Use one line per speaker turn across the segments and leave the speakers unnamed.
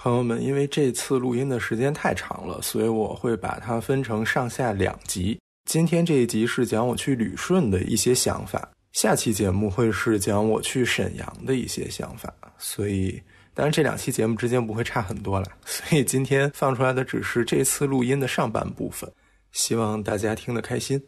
朋友们，因为这次录音的时间太长了，所以我会把它分成上下两集。今天这一集是讲我去旅顺的一些想法，下期节目会是讲我去沈阳的一些想法。所以，当然这两期节目之间不会差很多了。所以今天放出来的只是这次录音的上半部分，希望大家听得开心。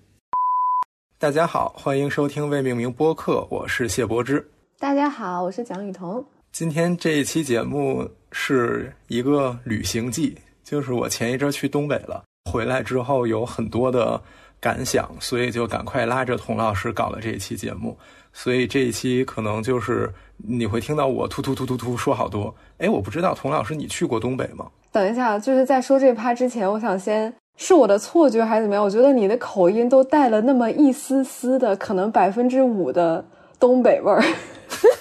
大家好，欢迎收听未命名播客，我是谢柏之。
大家好，我是蒋雨桐。
今天这一期节目是一个旅行记，就是我前一阵去东北了，回来之后有很多的感想，所以就赶快拉着童老师搞了这一期节目。所以这一期可能就是你会听到我突突突突突说好多。哎，我不知道童老师你去过东北吗？
等一下，就是在说这趴之前，我想先是我的错觉还是怎么样？我觉得你的口音都带了那么一丝丝的，可能百分之五的东北味儿。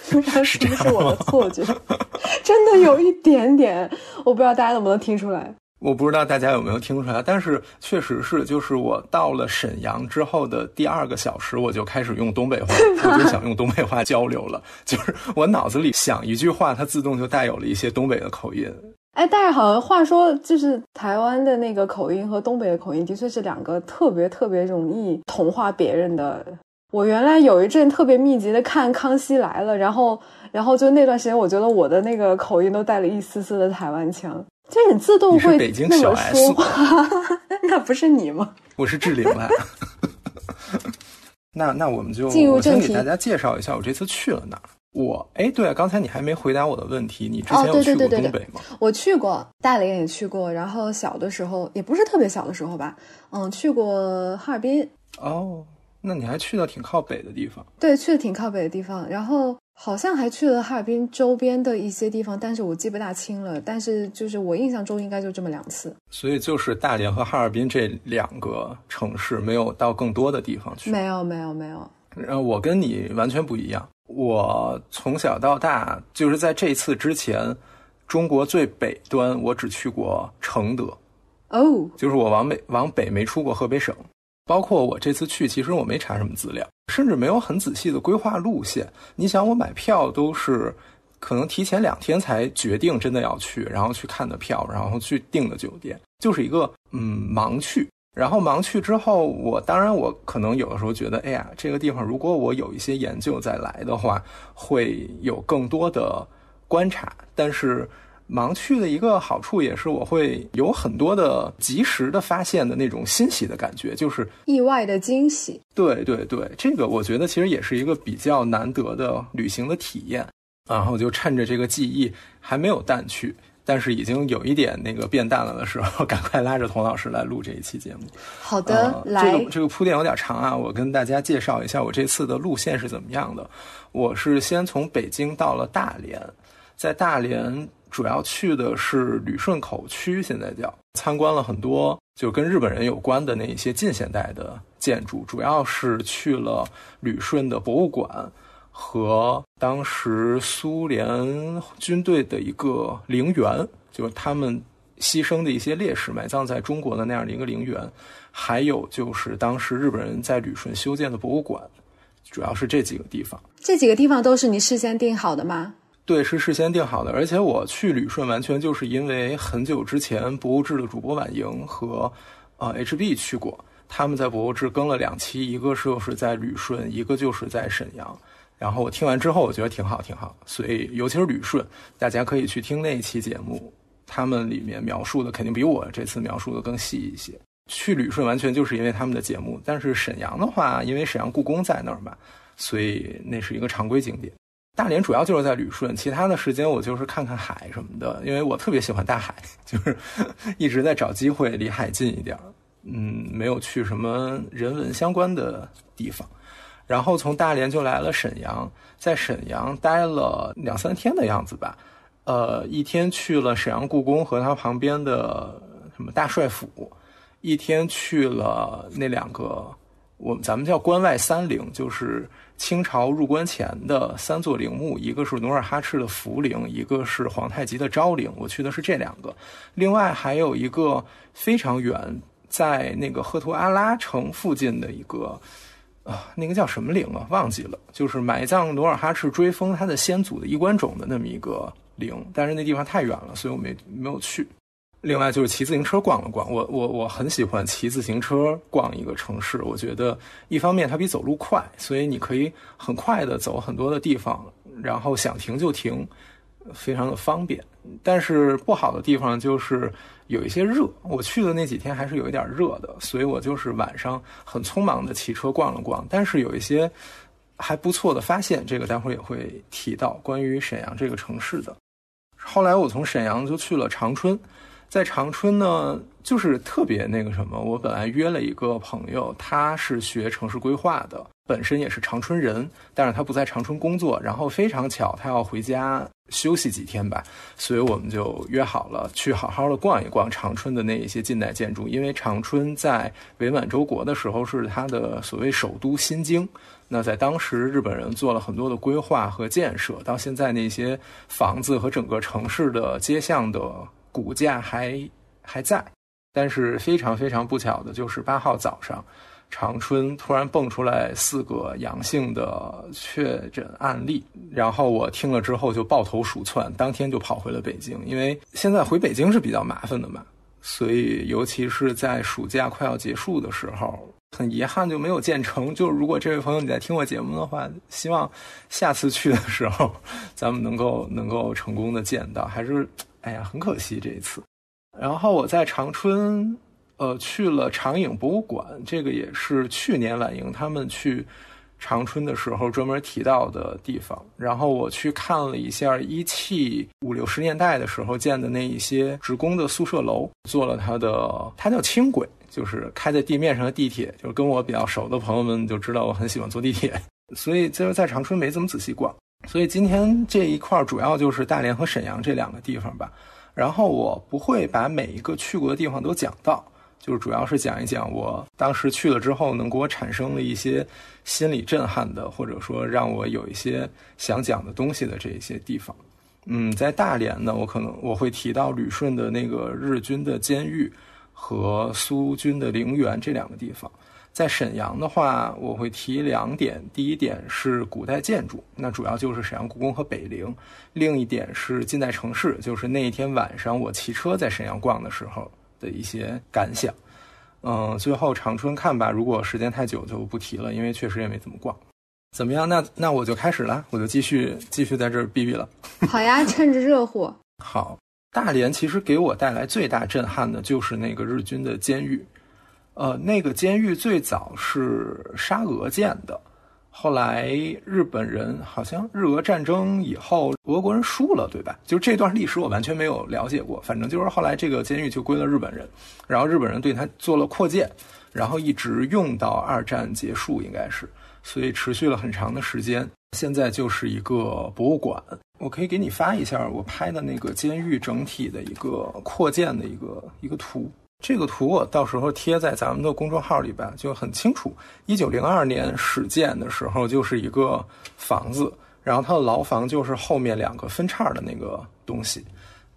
不知道是不是我的错觉，真的有一点点，我不知道大家能不能听出来。
我不知道大家有没有听出来，但是确实是，就是我到了沈阳之后的第二个小时，我就开始用东北话，我就想用东北话交流了。就是我脑子里想一句话，它自动就带有了一些东北的口音。
哎，但是好像话说，就是台湾的那个口音和东北的口音，的确是两个特别特别容易同化别人的。我原来有一阵特别密集的看《康熙来了》，然后，然后就那段时间，我觉得我的那个口音都带了一丝丝的台湾腔，就是你自动会那么说话。那不是你吗？
我是志玲啊。那那我们就
进入正
题，给大家介绍一下我这次去了哪儿。我哎，对啊，刚才你还没回答我的问题，你之前有去过东北吗？
我去过，大连也去过，然后小的时候也不是特别小的时候吧，嗯，去过哈尔滨。
哦。那你还去了挺靠北的地方？
对，去的挺靠北的地方，然后好像还去了哈尔滨周边的一些地方，但是我记不大清了。但是就是我印象中应该就这么两次。
所以就是大连和哈尔滨这两个城市，没有到更多的地方去。
没有，没有，没有。
然后我跟你完全不一样，我从小到大就是在这次之前，中国最北端我只去过承德。
哦，
就是我往北往北没出过河北省。包括我这次去，其实我没查什么资料，甚至没有很仔细的规划路线。你想，我买票都是可能提前两天才决定真的要去，然后去看的票，然后去订的酒店，就是一个嗯盲去。然后盲去之后，我当然我可能有的时候觉得，哎呀，这个地方如果我有一些研究再来的话，会有更多的观察，但是。盲去的一个好处也是，我会有很多的及时的发现的那种欣喜的感觉，就是
意外的惊喜。
对对对，这个我觉得其实也是一个比较难得的旅行的体验。然后就趁着这个记忆还没有淡去，但是已经有一点那个变淡了的时候，赶快拉着童老师来录这一期节目。
好的，
来，这个这个铺垫有点长啊，我跟大家介绍一下我这次的路线是怎么样的。我是先从北京到了大连，在大连。主要去的是旅顺口区，现在叫参观了很多就跟日本人有关的那一些近现代的建筑，主要是去了旅顺的博物馆和当时苏联军队的一个陵园，就是他们牺牲的一些烈士埋葬在中国的那样的一个陵园，还有就是当时日本人在旅顺修建的博物馆，主要是这几个地方。
这几个地方都是你事先定好的吗？
对，是事先定好的，而且我去旅顺完全就是因为很久之前博物志的主播婉莹和，呃，HB 去过，他们在博物志更了两期，一个是就是在旅顺，一个就是在沈阳。然后我听完之后，我觉得挺好，挺好。所以尤其是旅顺，大家可以去听那一期节目，他们里面描述的肯定比我这次描述的更细一些。去旅顺完全就是因为他们的节目，但是沈阳的话，因为沈阳故宫在那儿嘛，所以那是一个常规景点。大连主要就是在旅顺，其他的时间我就是看看海什么的，因为我特别喜欢大海，就是一直在找机会离海近一点嗯，没有去什么人文相关的地方。然后从大连就来了沈阳，在沈阳待了两三天的样子吧。呃，一天去了沈阳故宫和它旁边的什么大帅府，一天去了那两个我们咱们叫关外三陵，就是。清朝入关前的三座陵墓，一个是努尔哈赤的福陵，一个是皇太极的昭陵。我去的是这两个，另外还有一个非常远，在那个赫图阿拉城附近的一个啊，那个叫什么陵啊？忘记了，就是埋葬努尔哈赤追封他的先祖的衣冠冢的那么一个陵，但是那地方太远了，所以我没没有去。另外就是骑自行车逛了逛，我我我很喜欢骑自行车逛一个城市。我觉得一方面它比走路快，所以你可以很快的走很多的地方，然后想停就停，非常的方便。但是不好的地方就是有一些热，我去的那几天还是有一点热的，所以我就是晚上很匆忙的骑车逛了逛。但是有一些还不错的发现，这个待会儿也会提到关于沈阳这个城市的。后来我从沈阳就去了长春。在长春呢，就是特别那个什么。我本来约了一个朋友，他是学城市规划的，本身也是长春人，但是他不在长春工作。然后非常巧，他要回家休息几天吧，所以我们就约好了去好好的逛一逛长春的那一些近代建筑。因为长春在伪满洲国的时候是他的所谓首都新京，那在当时日本人做了很多的规划和建设，到现在那些房子和整个城市的街巷的。骨架还还在，但是非常非常不巧的就是八号早上，长春突然蹦出来四个阳性的确诊案例，然后我听了之后就抱头鼠窜，当天就跑回了北京，因为现在回北京是比较麻烦的嘛，所以尤其是在暑假快要结束的时候，很遗憾就没有建成。就如果这位朋友你在听我节目的话，希望下次去的时候，咱们能够能够成功的见到，还是。哎呀，很可惜这一次。然后我在长春，呃，去了长影博物馆，这个也是去年晚莹他们去长春的时候专门提到的地方。然后我去看了一下一汽五六十年代的时候建的那一些职工的宿舍楼，坐了它的，它叫轻轨，就是开在地面上的地铁。就是跟我比较熟的朋友们就知道我很喜欢坐地铁，所以就是在长春没怎么仔细逛。所以今天这一块主要就是大连和沈阳这两个地方吧，然后我不会把每一个去过的地方都讲到，就是主要是讲一讲我当时去了之后能给我产生了一些心理震撼的，或者说让我有一些想讲的东西的这些地方。嗯，在大连呢，我可能我会提到旅顺的那个日军的监狱和苏军的陵园这两个地方。在沈阳的话，我会提两点。第一点是古代建筑，那主要就是沈阳故宫和北陵；另一点是近代城市，就是那一天晚上我骑车在沈阳逛的时候的一些感想。嗯，最后长春看吧，如果时间太久就不提了，因为确实也没怎么逛。怎么样？那那我就开始了，我就继续继续在这儿逼逼了。
好呀，趁着热乎。
好，大连其实给我带来最大震撼的就是那个日军的监狱。呃，那个监狱最早是沙俄建的，后来日本人好像日俄战争以后，俄国人输了，对吧？就这段历史我完全没有了解过，反正就是后来这个监狱就归了日本人，然后日本人对他做了扩建，然后一直用到二战结束，应该是，所以持续了很长的时间。现在就是一个博物馆，我可以给你发一下我拍的那个监狱整体的一个扩建的一个一个图。这个图我到时候贴在咱们的公众号里边，就很清楚。一九零二年始建的时候就是一个房子，然后它的牢房就是后面两个分叉的那个东西。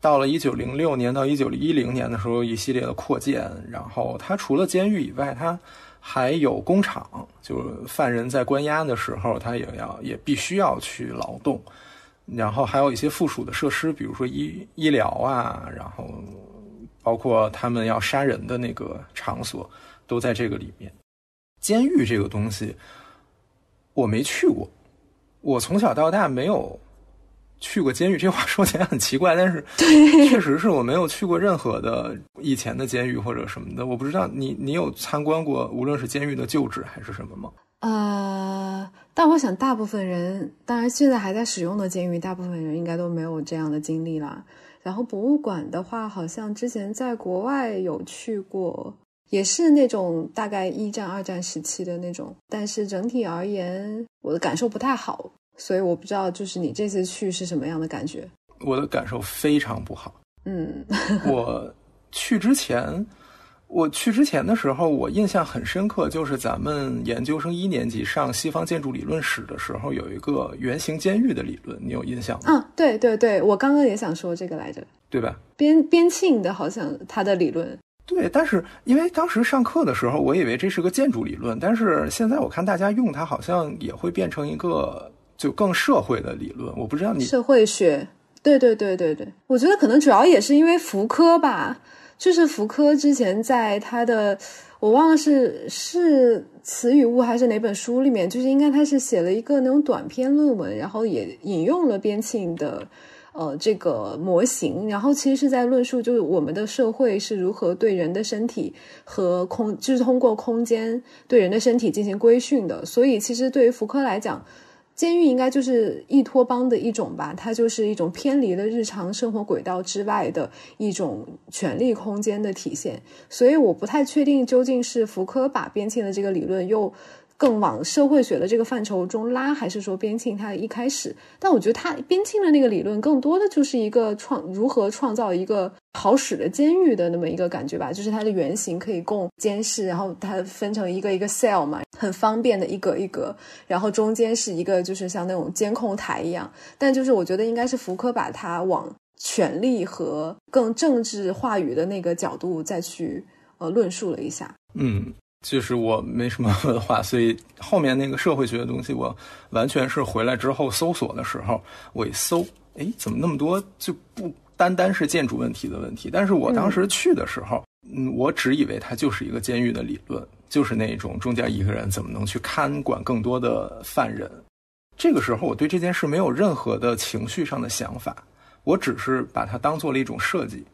到了一九零六年到一九一零年的时候，一系列的扩建，然后它除了监狱以外，它还有工厂，就是犯人在关押的时候，他也要也必须要去劳动。然后还有一些附属的设施，比如说医医疗啊，然后。包括他们要杀人的那个场所，都在这个里面。监狱这个东西，我没去过，我从小到大没有去过监狱。这话说起来很奇怪，但是确实是我没有去过任何的以前的监狱或者什么的。我不知道你你有参观过，无论是监狱的旧址还是什么吗？
呃，但我想大部分人，当然现在还在使用的监狱，大部分人应该都没有这样的经历啦。然后博物馆的话，好像之前在国外有去过，也是那种大概一战、二战时期的那种，但是整体而言，我的感受不太好，所以我不知道就是你这次去是什么样的感觉。
我的感受非常不好。
嗯，
我去之前。我去之前的时候，我印象很深刻，就是咱们研究生一年级上西方建筑理论史的时候，有一个圆形监狱的理论，你有印象吗？
啊，对对对，我刚刚也想说这个来着，
对吧？
边边沁的，好像他的理论。
对，但是因为当时上课的时候，我以为这是个建筑理论，但是现在我看大家用它，好像也会变成一个就更社会的理论。我不知道你
社会学。对对对对对，我觉得可能主要也是因为福柯吧，就是福柯之前在他的。我忘了是是词语物还是哪本书里面，就是应该他是写了一个那种短篇论文，然后也引用了边沁的，呃，这个模型，然后其实是在论述就是我们的社会是如何对人的身体和空，就是通过空间对人的身体进行规训的，所以其实对于福柯来讲。监狱应该就是异托邦的一种吧，它就是一种偏离了日常生活轨道之外的一种权力空间的体现。所以我不太确定究竟是福柯把边沁的这个理论又更往社会学的这个范畴中拉，还是说边沁他一开始？但我觉得他边沁的那个理论更多的就是一个创如何创造一个。好使的监狱的那么一个感觉吧，就是它的原型可以供监视，然后它分成一个一个 cell 嘛，很方便的一格一格，然后中间是一个就是像那种监控台一样。但就是我觉得应该是福柯把它往权力和更政治话语的那个角度再去呃论述了一下。
嗯，就是我没什么文化，所以后面那个社会学的东西，我完全是回来之后搜索的时候，我一搜，哎，怎么那么多就不。单单是建筑问题的问题，但是我当时去的时候，嗯，我只以为它就是一个监狱的理论，就是那种中间一个人怎么能去看管更多的犯人。这个时候，我对这件事没有任何的情绪上的想法，我只是把它当做了一种设计。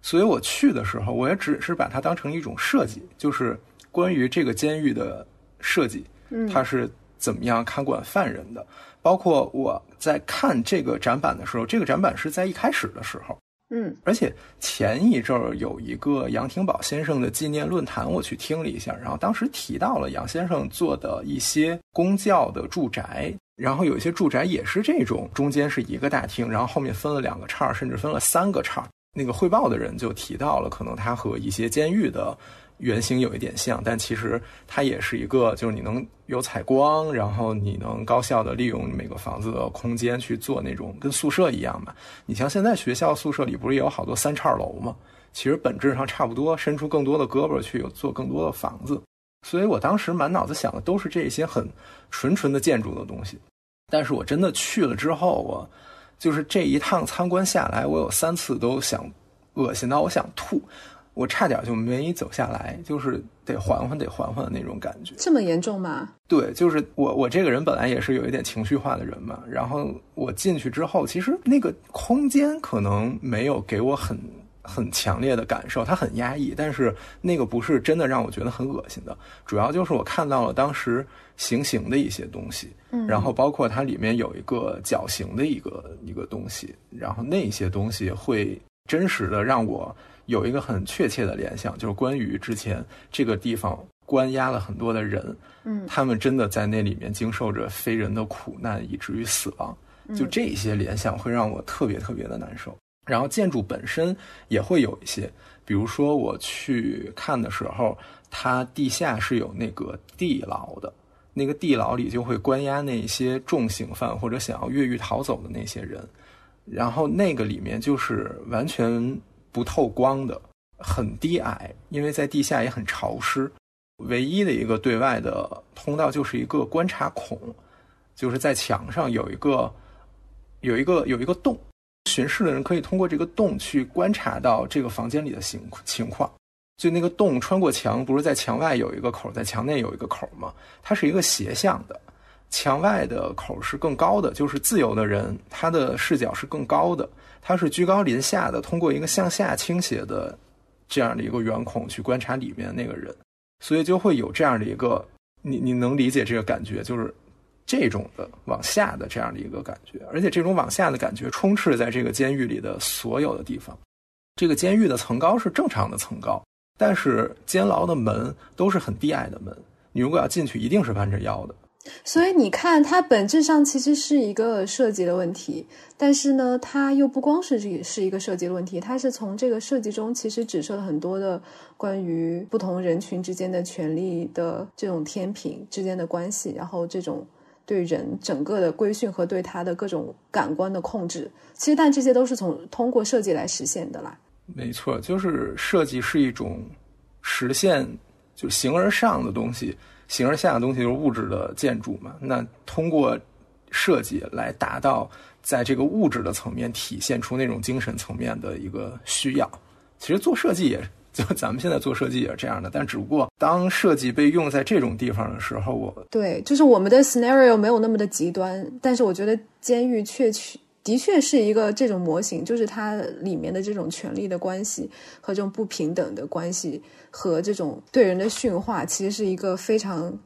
所以我去的时候，我也只是把它当成一种设计，就是关于这个监狱的设计，它是怎么样看管犯人的。包括我在看这个展板的时候，这个展板是在一开始的时候，
嗯，
而且前一阵儿有一个杨廷宝先生的纪念论坛，我去听了一下，然后当时提到了杨先生做的一些公教的住宅，然后有一些住宅也是这种，中间是一个大厅，然后后面分了两个叉，甚至分了三个叉。那个汇报的人就提到了，可能他和一些监狱的。原型有一点像，但其实它也是一个，就是你能有采光，然后你能高效的利用每个房子的空间去做那种跟宿舍一样嘛。你像现在学校宿舍里不是也有好多三叉楼吗？其实本质上差不多，伸出更多的胳膊去有做更多的房子。所以我当时满脑子想的都是这些很纯纯的建筑的东西。但是我真的去了之后，我就是这一趟参观下来，我有三次都想恶心到我想吐。我差点就没走下来，就是得缓缓，得缓缓的那种感觉。
这么严重吗？
对，就是我，我这个人本来也是有一点情绪化的人嘛。然后我进去之后，其实那个空间可能没有给我很很强烈的感受，它很压抑。但是那个不是真的让我觉得很恶心的，主要就是我看到了当时行刑的一些东西，
嗯，
然后包括它里面有一个绞刑的一个一个东西，然后那些东西会真实的让我。有一个很确切的联想，就是关于之前这个地方关押了很多的人，
嗯，
他们真的在那里面经受着非人的苦难，以至于死亡。就这些联想会让我特别特别的难受。然后建筑本身也会有一些，比如说我去看的时候，它地下是有那个地牢的，那个地牢里就会关押那些重刑犯或者想要越狱逃走的那些人，然后那个里面就是完全。不透光的，很低矮，因为在地下也很潮湿。唯一的一个对外的通道就是一个观察孔，就是在墙上有一个有一个有一个洞，巡视的人可以通过这个洞去观察到这个房间里的情情况。就那个洞穿过墙，不是在墙外有一个口，在墙内有一个口吗？它是一个斜向的，墙外的口是更高的，就是自由的人他的视角是更高的。它是居高临下的，通过一个向下倾斜的这样的一个圆孔去观察里面那个人，所以就会有这样的一个，你你能理解这个感觉，就是这种的往下的这样的一个感觉，而且这种往下的感觉充斥在这个监狱里的所有的地方。这个监狱的层高是正常的层高，但是监牢的门都是很低矮的门，你如果要进去，一定是弯着腰的。
所以你看，它本质上其实是一个设计的问题，但是呢，它又不光是这是一个设计的问题，它是从这个设计中其实指涉了很多的关于不同人群之间的权利的这种天平之间的关系，然后这种对人整个的规训和对他的各种感官的控制，其实但这些都是从通过设计来实现的啦。
没错，就是设计是一种实现就形而上的东西。形而下的东西就是物质的建筑嘛，那通过设计来达到在这个物质的层面体现出那种精神层面的一个需要。其实做设计也就咱们现在做设计也是这样的，但只不过当设计被用在这种地方的时候，我
对，就是我们的 scenario 没有那么的极端，但是我觉得监狱确确的确是一个这种模型，就是它里面的这种权力的关系和这种不平等的关系和这种对人的驯化，其实是一个非常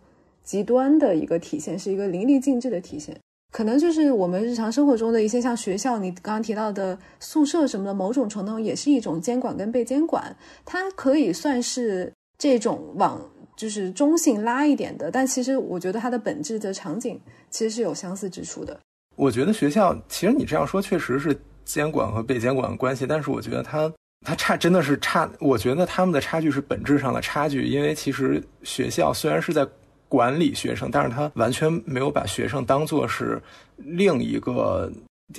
极端的一个体现，是一个淋漓尽致的体现。可能就是我们日常生活中的一些像学校，你刚刚提到的宿舍什么的，某种程度也是一种监管跟被监管，它可以算是这种往就是中性拉一点的，但其实我觉得它的本质的场景其实是有相似之处的。
我觉得学校其实你这样说确实是监管和被监管的关系，但是我觉得它它差真的是差，我觉得他们的差距是本质上的差距，因为其实学校虽然是在。管理学生，但是他完全没有把学生当做是另一个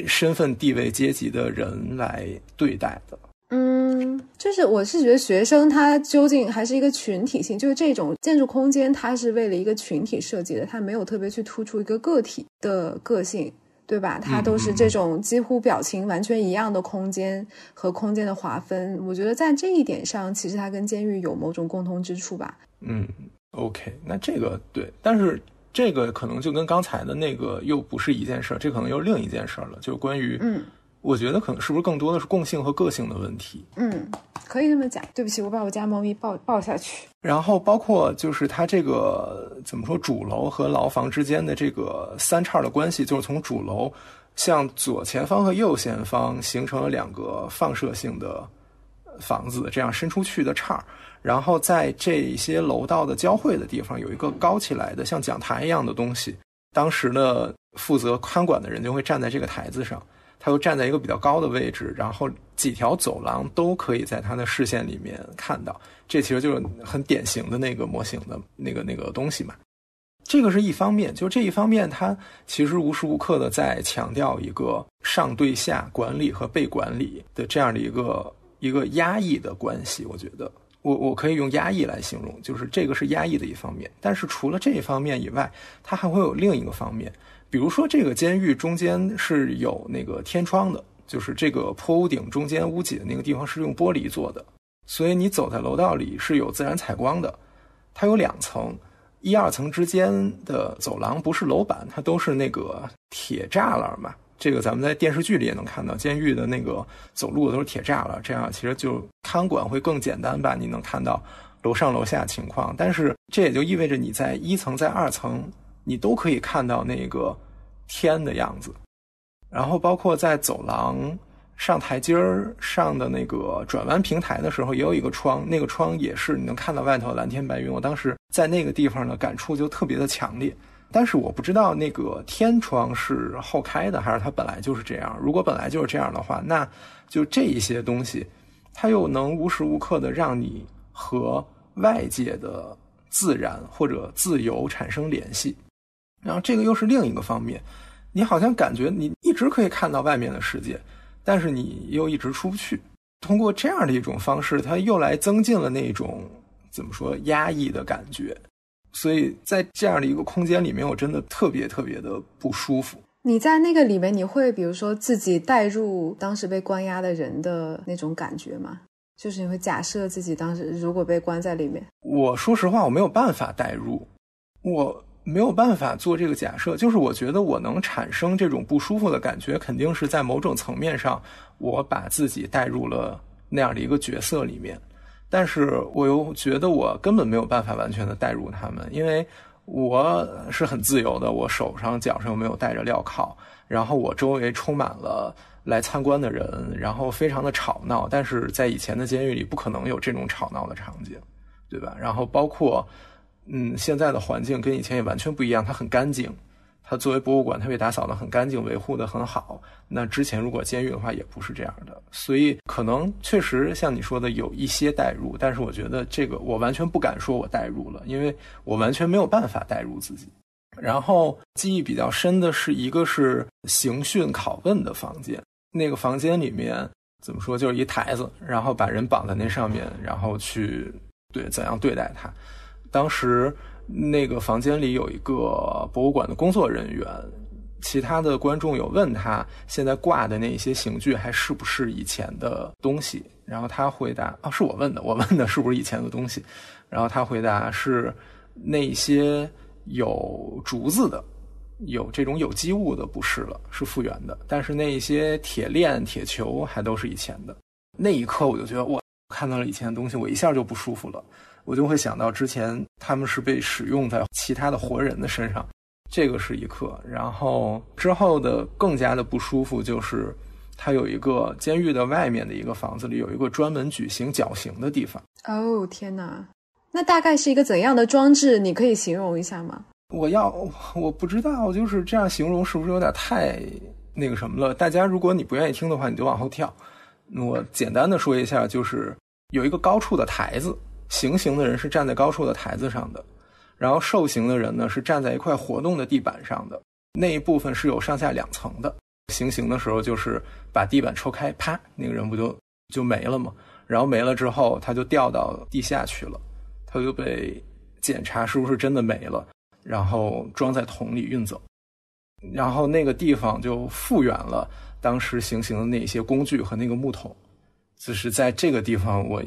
身份地位阶级的人来对待的。
嗯，就是我是觉得学生他究竟还是一个群体性，就是这种建筑空间，它是为了一个群体设计的，它没有特别去突出一个个体的个性，对吧？它都是这种几乎表情完全一样的空间和空间的划分。我觉得在这一点上，其实它跟监狱有某种共通之处吧。
嗯。OK，那这个对，但是这个可能就跟刚才的那个又不是一件事儿，这可能又另一件事儿了，就是关于，
嗯，
我觉得可能是不是更多的是共性和个性的问题。
嗯，可以这么讲。对不起，我把我家猫咪抱抱下去。
然后包括就是它这个怎么说，主楼和牢房之间的这个三叉的关系，就是从主楼向左前方和右前方形成了两个放射性的房子，这样伸出去的叉。然后在这些楼道的交汇的地方，有一个高起来的像讲台一样的东西。当时呢，负责看管的人就会站在这个台子上，他又站在一个比较高的位置，然后几条走廊都可以在他的视线里面看到。这其实就是很典型的那个模型的那个那个东西嘛。这个是一方面，就这一方面，它其实无时无刻的在强调一个上对下管理和被管理的这样的一个一个压抑的关系。我觉得。我我可以用压抑来形容，就是这个是压抑的一方面。但是除了这一方面以外，它还会有另一个方面，比如说这个监狱中间是有那个天窗的，就是这个坡屋顶中间屋脊的那个地方是用玻璃做的，所以你走在楼道里是有自然采光的。它有两层，一二层之间的走廊不是楼板，它都是那个铁栅栏嘛。这个咱们在电视剧里也能看到，监狱的那个走路都是铁栅栏，这样其实就看管会更简单吧？你能看到楼上楼下情况，但是这也就意味着你在一层在二层，你都可以看到那个天的样子。然后包括在走廊上台阶儿上的那个转弯平台的时候，也有一个窗，那个窗也是你能看到外头蓝天白云。我当时在那个地方呢，感触就特别的强烈。但是我不知道那个天窗是后开的，还是它本来就是这样。如果本来就是这样的话，那就这一些东西，它又能无时无刻的让你和外界的自然或者自由产生联系。然后这个又是另一个方面，你好像感觉你一直可以看到外面的世界，但是你又一直出不去。通过这样的一种方式，它又来增进了那种怎么说压抑的感觉。所以在这样的一个空间里面，我真的特别特别的不舒服。
你在那个里面，你会比如说自己带入当时被关押的人的那种感觉吗？就是你会假设自己当时如果被关在里面。
我说实话，我没有办法带入，我没有办法做这个假设。就是我觉得我能产生这种不舒服的感觉，肯定是在某种层面上，我把自己带入了那样的一个角色里面。但是我又觉得我根本没有办法完全的带入他们，因为我是很自由的，我手上脚上又没有带着镣铐，然后我周围充满了来参观的人，然后非常的吵闹，但是在以前的监狱里不可能有这种吵闹的场景，对吧？然后包括，嗯，现在的环境跟以前也完全不一样，它很干净。它作为博物馆，它被打扫的很干净，维护的很好。那之前如果监狱的话，也不是这样的，所以可能确实像你说的有一些代入，但是我觉得这个我完全不敢说我代入了，因为我完全没有办法代入自己。然后记忆比较深的是一个是刑讯拷问的房间，那个房间里面怎么说，就是一台子，然后把人绑在那上面，然后去对怎样对待他。当时。那个房间里有一个博物馆的工作人员，其他的观众有问他现在挂的那些刑具还是不是以前的东西，然后他回答啊，是我问的，我问的是不是以前的东西，然后他回答是那些有竹子的。有这种有机物的不是了，是复原的，但是那些铁链、铁球还都是以前的。那一刻我就觉得，我看到了以前的东西，我一下就不舒服了。我就会想到之前他们是被使用在其他的活人的身上，这个是一刻。然后之后的更加的不舒服就是，它有一个监狱的外面的一个房子里有一个专门举行绞刑的地方。
哦天哪，那大概是一个怎样的装置？你可以形容一下吗？
我要我不知道，就是这样形容是不是有点太那个什么了？大家如果你不愿意听的话，你就往后跳。我简单的说一下，就是有一个高处的台子，行刑的人是站在高处的台子上的，然后受刑的人呢是站在一块活动的地板上的，那一部分是有上下两层的。行刑的时候就是把地板抽开，啪，那个人不就就没了吗？然后没了之后，他就掉到地下去了，他就被检查是不是真的没了。然后装在桶里运走，然后那个地方就复原了当时行刑的那些工具和那个木桶，只是在这个地方我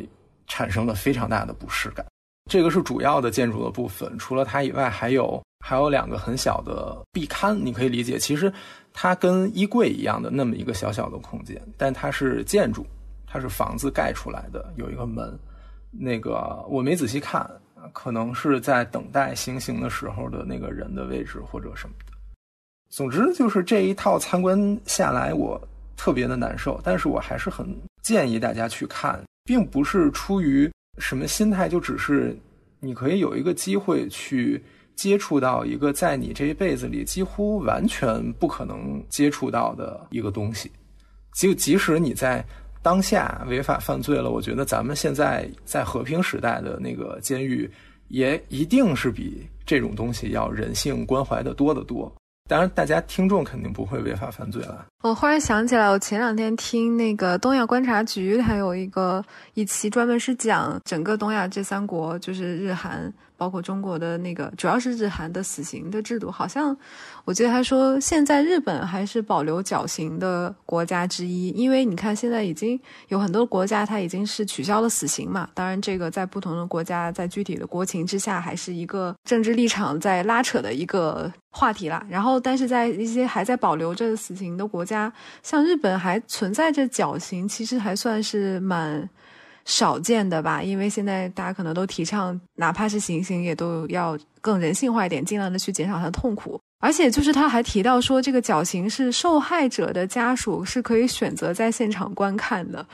产生了非常大的不适感。这个是主要的建筑的部分，除了它以外，还有还有两个很小的壁龛，你可以理解，其实它跟衣柜一样的那么一个小小的空间，但它是建筑，它是房子盖出来的，有一个门，那个我没仔细看。可能是在等待行刑的时候的那个人的位置或者什么的。总之，就是这一套参观下来，我特别的难受。但是我还是很建议大家去看，并不是出于什么心态，就只是你可以有一个机会去接触到一个在你这一辈子里几乎完全不可能接触到的一个东西。就即使你在。当下违法犯罪了，我觉得咱们现在在和平时代的那个监狱，也一定是比这种东西要人性关怀的多得多。当然，大家听众肯定不会违法犯罪了。
我忽然想起来，我前两天听那个东亚观察局，它有一个一期专门是讲整个东亚这三国，就是日韩。包括中国的那个，主要是日韩的死刑的制度，好像我记得他说，现在日本还是保留绞刑的国家之一。因为你看，现在已经有很多国家，它已经是取消了死刑嘛。当然，这个在不同的国家，在具体的国情之下，还是一个政治立场在拉扯的一个话题啦。然后，但是在一些还在保留着死刑的国家，像日本还存在着绞刑，其实还算是蛮。少见的吧，因为现在大家可能都提倡，哪怕是行刑，也都要更人性化一点，尽量的去减少他的痛苦。而且就是他还提到说，这个绞刑是受害者的家属是可以选择在现场观看的，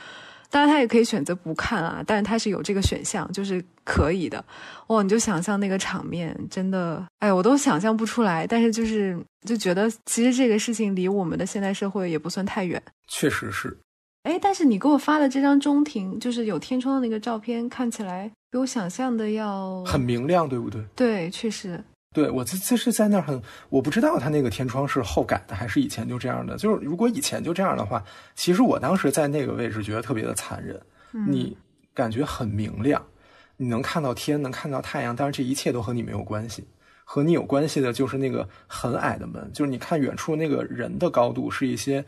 当然他也可以选择不看啊，但是他是有这个选项，就是可以的。哇，你就想象那个场面，真的，哎，我都想象不出来。但是就是就觉得，其实这个事情离我们的现代社会也不算太远，
确实是。
哎，但是你给我发的这张中庭，就是有天窗的那个照片，看起来比我想象的要
很明亮，对不对？
对，确实。
对我这这是在那儿很，我不知道他那个天窗是后改的还是以前就这样的。就是如果以前就这样的话，其实我当时在那个位置觉得特别的残忍。你感觉很明亮，你能看到天，能看到太阳，但是这一切都和你没有关系。和你有关系的就是那个很矮的门，就是你看远处那个人的高度是一些。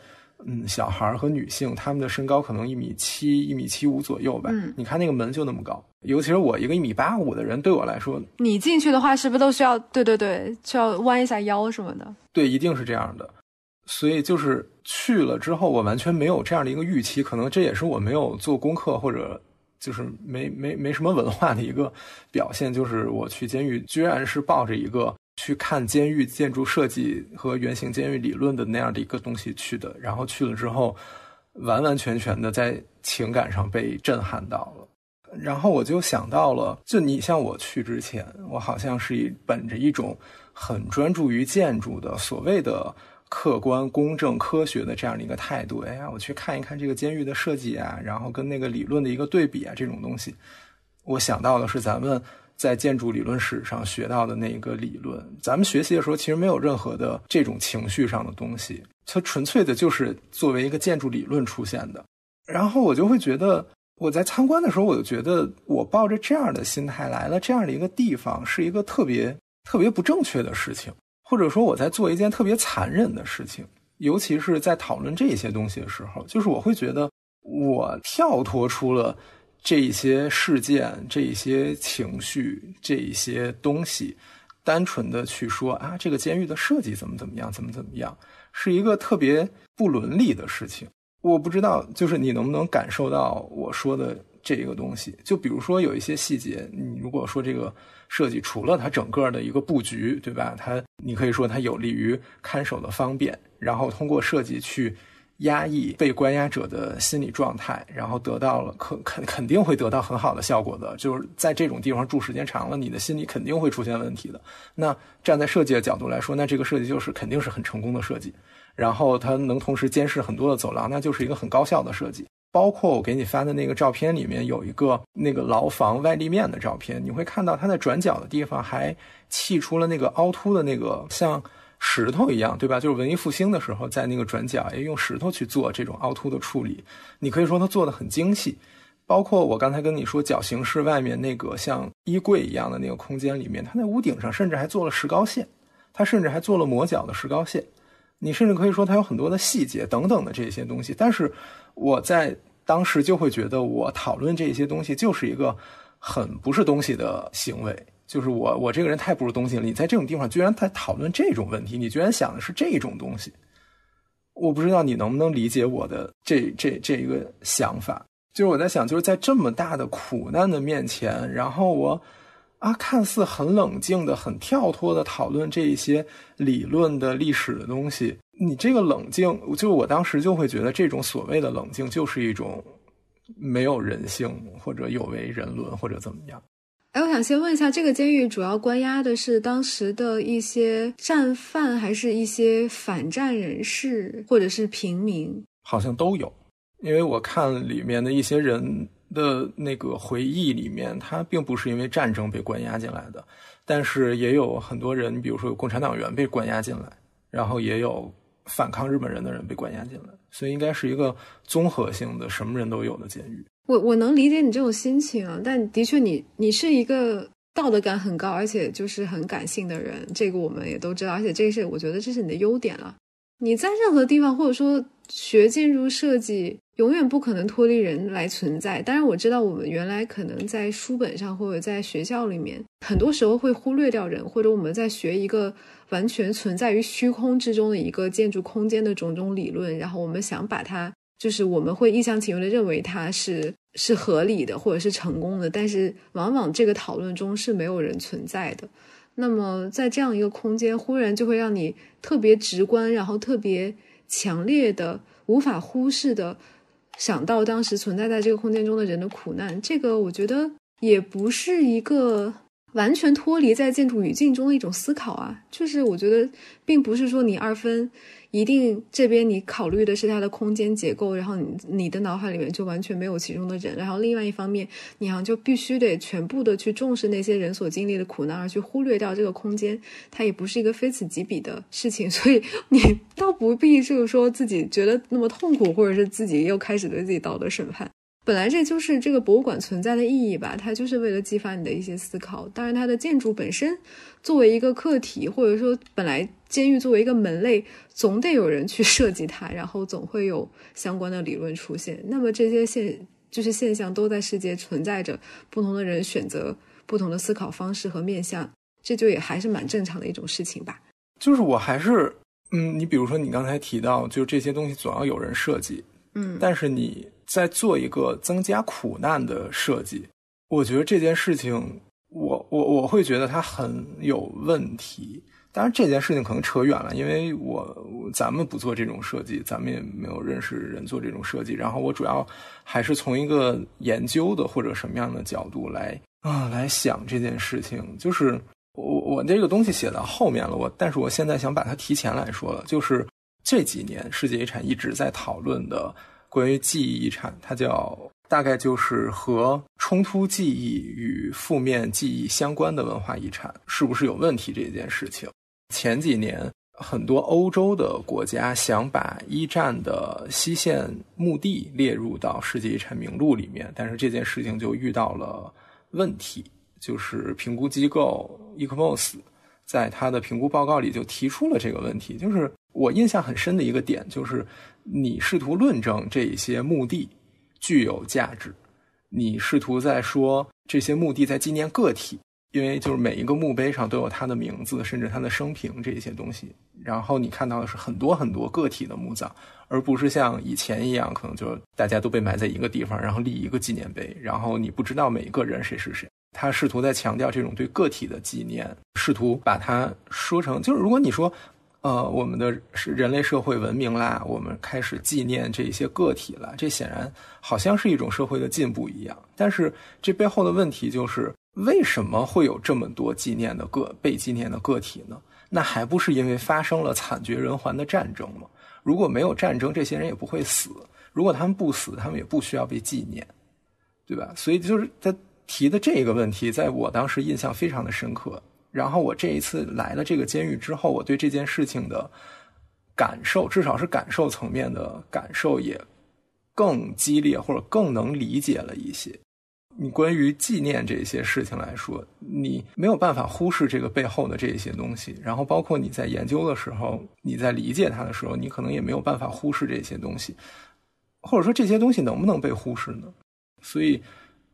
嗯，小孩和女性，他们的身高可能一米七、一米七五左右吧。
嗯，
你看那个门就那么高，尤其是我一个一米八五的人，对我来说，
你进去的话是不是都需要？对对对，需要弯一下腰什么的。
对，一定是这样的。所以就是去了之后，我完全没有这样的一个预期，可能这也是我没有做功课或者就是没没没什么文化的一个表现。就是我去监狱，居然是抱着一个。去看监狱建筑设计和原型监狱理论的那样的一个东西去的，然后去了之后，完完全全的在情感上被震撼到了。然后我就想到了，就你像我去之前，我好像是以本着一种很专注于建筑的所谓的客观、公正、科学的这样的一个态度。哎呀，我去看一看这个监狱的设计啊，然后跟那个理论的一个对比啊，这种东西，我想到的是咱们。在建筑理论史上学到的那一个理论，咱们学习的时候其实没有任何的这种情绪上的东西，它纯粹的就是作为一个建筑理论出现的。然后我就会觉得，我在参观的时候，我就觉得我抱着这样的心态来了这样的一个地方，是一个特别特别不正确的事情。或者说我在做一件特别残忍的事情，尤其是在讨论这些东西的时候，就是我会觉得我跳脱出了这一些事件、这一些情绪、这一些东西，单纯的去说啊，这个监狱的设计怎么怎么样，怎么怎么样，是一个特别不伦理的事情。我不知道，就是你能不能感受到我说的这个东西？就比如说有一些细节，你如果说这个设计除了它整个的一个布局，对吧？它你可以说它有利于看守的方便，然后通过设计去压抑被关押者的心理状态，然后得到了肯肯肯定会得到很好的效果的。就是在这种地方住时间长了，你的心理肯定会出现问题的。那站在设计的角度来说，那这个设计就是肯定是很成功的设计。然后它能同时监视很多的走廊，那就是一个很高效的设计。包括我给你发的那个照片里面有一个那个牢房外立面的照片，你会看到它在转角的地方还砌出了那个凹凸的那个像石头一样，对吧？就是文艺复兴的时候在那个转角，也，用石头去做这种凹凸的处理，你可以说它做的很精细。包括我刚才跟你说绞刑室外面那个像衣柜一样的那个空间里面，它在屋顶上甚至还做了石膏线，它甚至还做了磨脚的石膏线。你甚至可以说它有很多的细节等等的这些东西，但是我在当时就会觉得我讨论这些东西就是一个很不是东西的行为，就是我我这个人太不是东西了。你在这种地方居然在讨论这种问题，你居然想的是这种东西，我不知道你能不能理解我的这这这一个想法。就是我在想，就是在这么大的苦难的面前，然后我。啊，看似很冷静的、很跳脱的讨论这一些理论的历史的东西，你这个冷静，就我当时就会觉得这种所谓的冷静就是一种没有人性或者有违人伦或者怎么样。
哎，我想先问一下，这个监狱主要关押的是当时的一些战犯，还是一些反战人士，或者是平民？
好像都有，因为我看里面的一些人。的那个回忆里面，他并不是因为战争被关押进来的，但是也有很多人，比如说有共产党员被关押进来，然后也有反抗日本人的人被关押进来，所以应该是一个综合性的、什么人都有的监狱。
我我能理解你这种心情啊，但的确，你你是一个道德感很高，而且就是很感性的人，这个我们也都知道，而且这是我觉得这是你的优点了。你在任何地方，或者说学建筑设计。永远不可能脱离人来存在。当然，我知道我们原来可能在书本上或者在学校里面，很多时候会忽略掉人，或者我们在学一个完全存在于虚空之中的一个建筑空间的种种理论，然后我们想把它，就是我们会一厢情愿的认为它是是合理的或者是成功的。但是，往往这个讨论中是没有人存在的。那么，在这样一个空间，忽然就会让你特别直观，然后特别强烈的、无法忽视的。想到当时存在在这个空间中的人的苦难，这个我觉得也不是一个完全脱离在建筑语境中的一种思考啊。就是我觉得，并不是说你二分一定这边你考虑的是它的空间结构，然后你你的脑海里面就完全没有其中的人，然后另外一方面，你好像就必须得全部的去重视那些人所经历的苦难，而去忽略掉这个空间，它也不是一个非此即彼的事情。所以你倒不必就是说自己觉得那么痛苦，或者是自己又开始对自己道德审判。本来这就是这个博物馆存在的意义吧，它就是为了激发你的一些思考。当然，它的建筑本身作为一个课题，或者说本来监狱作为一个门类，总得有人去设计它，然后总会有相关的理论出现。那么这些现就是现象都在世界存在着，不同的人选择不同的思考方式和面向，这就也还是蛮正常的一种事情吧。
就是我还是嗯，你比如说你刚才提到，就这些东西总要有人设计，
嗯，
但是你。在做一个增加苦难的设计，我觉得这件事情，我我我会觉得它很有问题。当然，这件事情可能扯远了，因为我咱们不做这种设计，咱们也没有认识人做这种设计。然后我主要还是从一个研究的或者什么样的角度来啊来想这件事情。就是我我这个东西写到后面了，我但是我现在想把它提前来说了，就是这几年世界遗产一直在讨论的。关于记忆遗产，它叫大概就是和冲突记忆与负面记忆相关的文化遗产是不是有问题这件事情。前几年很多欧洲的国家想把一战的西线墓地列入到世界遗产名录里面，但是这件事情就遇到了问题，就是评估机构 ECMOS 在他的评估报告里就提出了这个问题，就是我印象很深的一个点，就是你试图论证这些墓地具有价值，你试图在说这些墓地在纪念个体。因为就是每一个墓碑上都有他的名字，甚至他的生平这些东西。然后你看到的是很多很多个体的墓葬，而不是像以前一样，可能就大家都被埋在一个地方，然后立一个纪念碑，然后你不知道每一个人谁是谁。他试图在强调这种对个体的纪念，试图把它说成就是如果你说，呃，我们的是人类社会文明啦，我们开始纪念这些个体了，这显然好像是一种社会的进步一样。但是这背后的问题就是。为什么会有这么多纪念的个被纪念的个体呢？那还不是因为发生了惨绝人寰的战争吗？如果没有战争，这些人也不会死；如果他们不死，他们也不需要被纪念，对吧？所以就是他提的这个问题，在我当时印象非常的深刻。然后我这一次来了这个监狱之后，我对这件事情的感受，至少是感受层面的感受，也更激烈或者更能理解了一些。你关于纪念这些事情来说，你没有办法忽视这个背后的这些东西。然后，包括你在研究的时候，你在理解它的时候，你可能也没有办法忽视这些东西，或者说这些东西能不能被忽视呢？所以。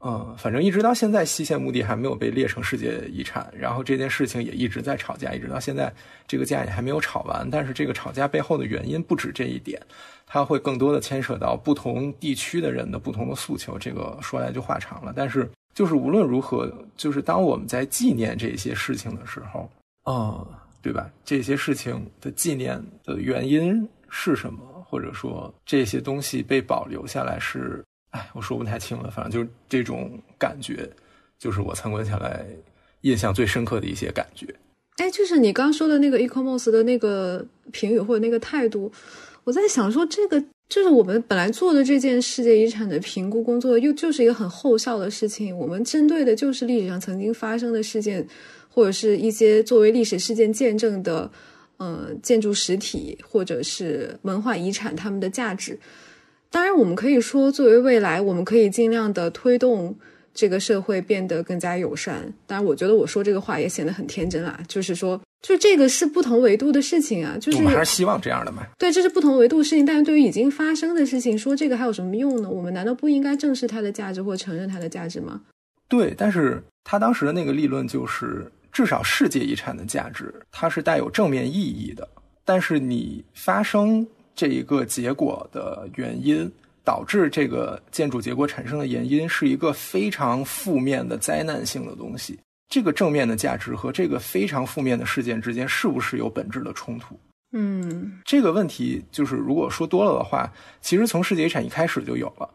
嗯，反正一直到现在，西线墓地还没有被列成世界遗产。然后这件事情也一直在吵架，一直到现在，这个架也还没有吵完。但是这个吵架背后的原因不止这一点，它会更多的牵扯到不同地区的人的不同的诉求。这个说来就话长了。但是就是无论如何，就是当我们在纪念这些事情的时候，嗯，对吧？这些事情的纪念的原因是什么？或者说这些东西被保留下来是？哎，我说不太清了，反正就是这种感觉，就是我参观下来印象最深刻的一些感觉。
哎，就是你刚说的那个 Ecomos 的那个评语或者那个态度，我在想说，这个就是我们本来做的这件世界遗产的评估工作，又就是一个很后效的事情。我们针对的就是历史上曾经发生的事件，或者是一些作为历史事件见证的，呃，建筑实体或者是文化遗产，它们的价值。当然，我们可以说，作为未来，我们可以尽量的推动这个社会变得更加友善。当然，我觉得我说这个话也显得很天真啊，就是说，就这个是不同维度的事情啊。就是我
们还是希望这样的嘛。
对，这是不同维度的事情。但是对于已经发生的事情，说这个还有什么用呢？我们难道不应该正视它的价值或承认它的价值吗？
对，但是他当时的那个立论就是，至少世界遗产的价值，它是带有正面意义的。但是你发生。这一个结果的原因，导致这个建筑结果产生的原因，是一个非常负面的灾难性的东西。这个正面的价值和这个非常负面的事件之间，是不是有本质的冲突？
嗯，
这个问题就是，如果说多了的话，其实从世界遗产一开始就有了，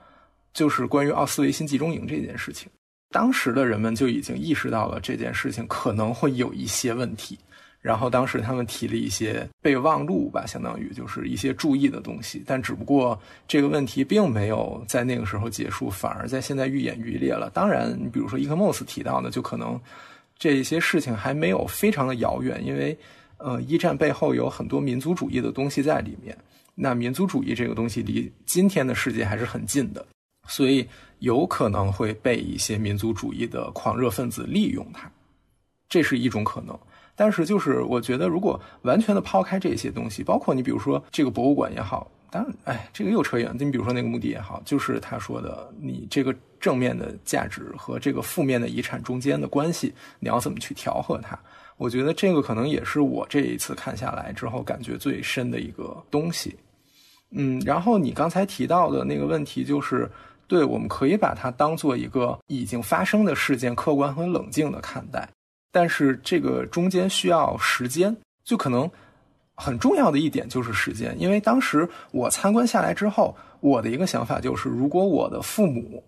就是关于奥斯维辛集中营这件事情，当时的人们就已经意识到了这件事情可能会有一些问题。然后当时他们提了一些备忘录吧，相当于就是一些注意的东西，但只不过这个问题并没有在那个时候结束，反而在现在愈演愈烈了。当然，你比如说伊克莫斯提到的，就可能这些事情还没有非常的遥远，因为呃，一战背后有很多民族主义的东西在里面。那民族主义这个东西离今天的世界还是很近的，所以有可能会被一些民族主义的狂热分子利用它，这是一种可能。但是，就是我觉得，如果完全的抛开这些东西，包括你比如说这个博物馆也好，当然，哎，这个又扯远。你比如说那个墓地也好，就是他说的，你这个正面的价值和这个负面的遗产中间的关系，你要怎么去调和它？我觉得这个可能也是我这一次看下来之后感觉最深的一个东西。嗯，然后你刚才提到的那个问题，就是对，我们可以把它当做一个已经发生的事件，客观和冷静的看待。但是这个中间需要时间，就可能很重要的一点就是时间。因为当时我参观下来之后，我的一个想法就是，如果我的父母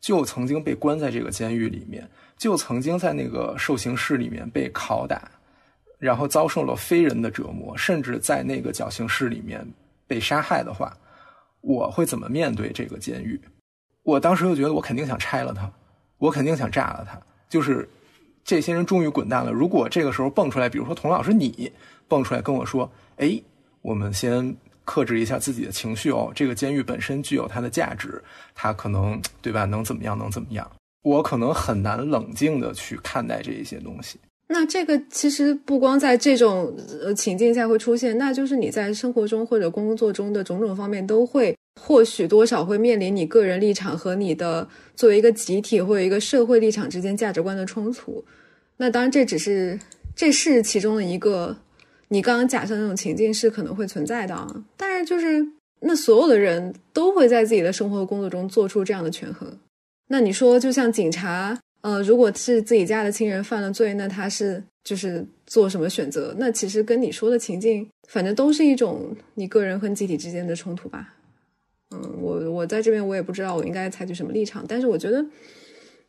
就曾经被关在这个监狱里面，就曾经在那个受刑室里面被拷打，然后遭受了非人的折磨，甚至在那个绞刑室里面被杀害的话，我会怎么面对这个监狱？我当时就觉得，我肯定想拆了它，我肯定想炸了它，就是。这些人终于滚蛋了。如果这个时候蹦出来，比如说童老师你蹦出来跟我说：“哎，我们先克制一下自己的情绪哦，这个监狱本身具有它的价值，它可能对吧？能怎么样？能怎么样？”我可能很难冷静的去看待这一些东西。
那这个其实不光在这种呃情境下会出现，那就是你在生活中或者工作中的种种方面都会或许多少会面临你个人立场和你的作为一个集体或者一个社会立场之间价值观的冲突。那当然这只是这是其中的一个，你刚刚假设那种情境是可能会存在的啊。但是就是那所有的人都会在自己的生活和工作中做出这样的权衡。那你说就像警察。呃，如果是自己家的亲人犯了罪，那他是就是做什么选择？那其实跟你说的情境，反正都是一种你个人和集体之间的冲突吧。嗯，我我在这边我也不知道我应该采取什么立场，但是我觉得，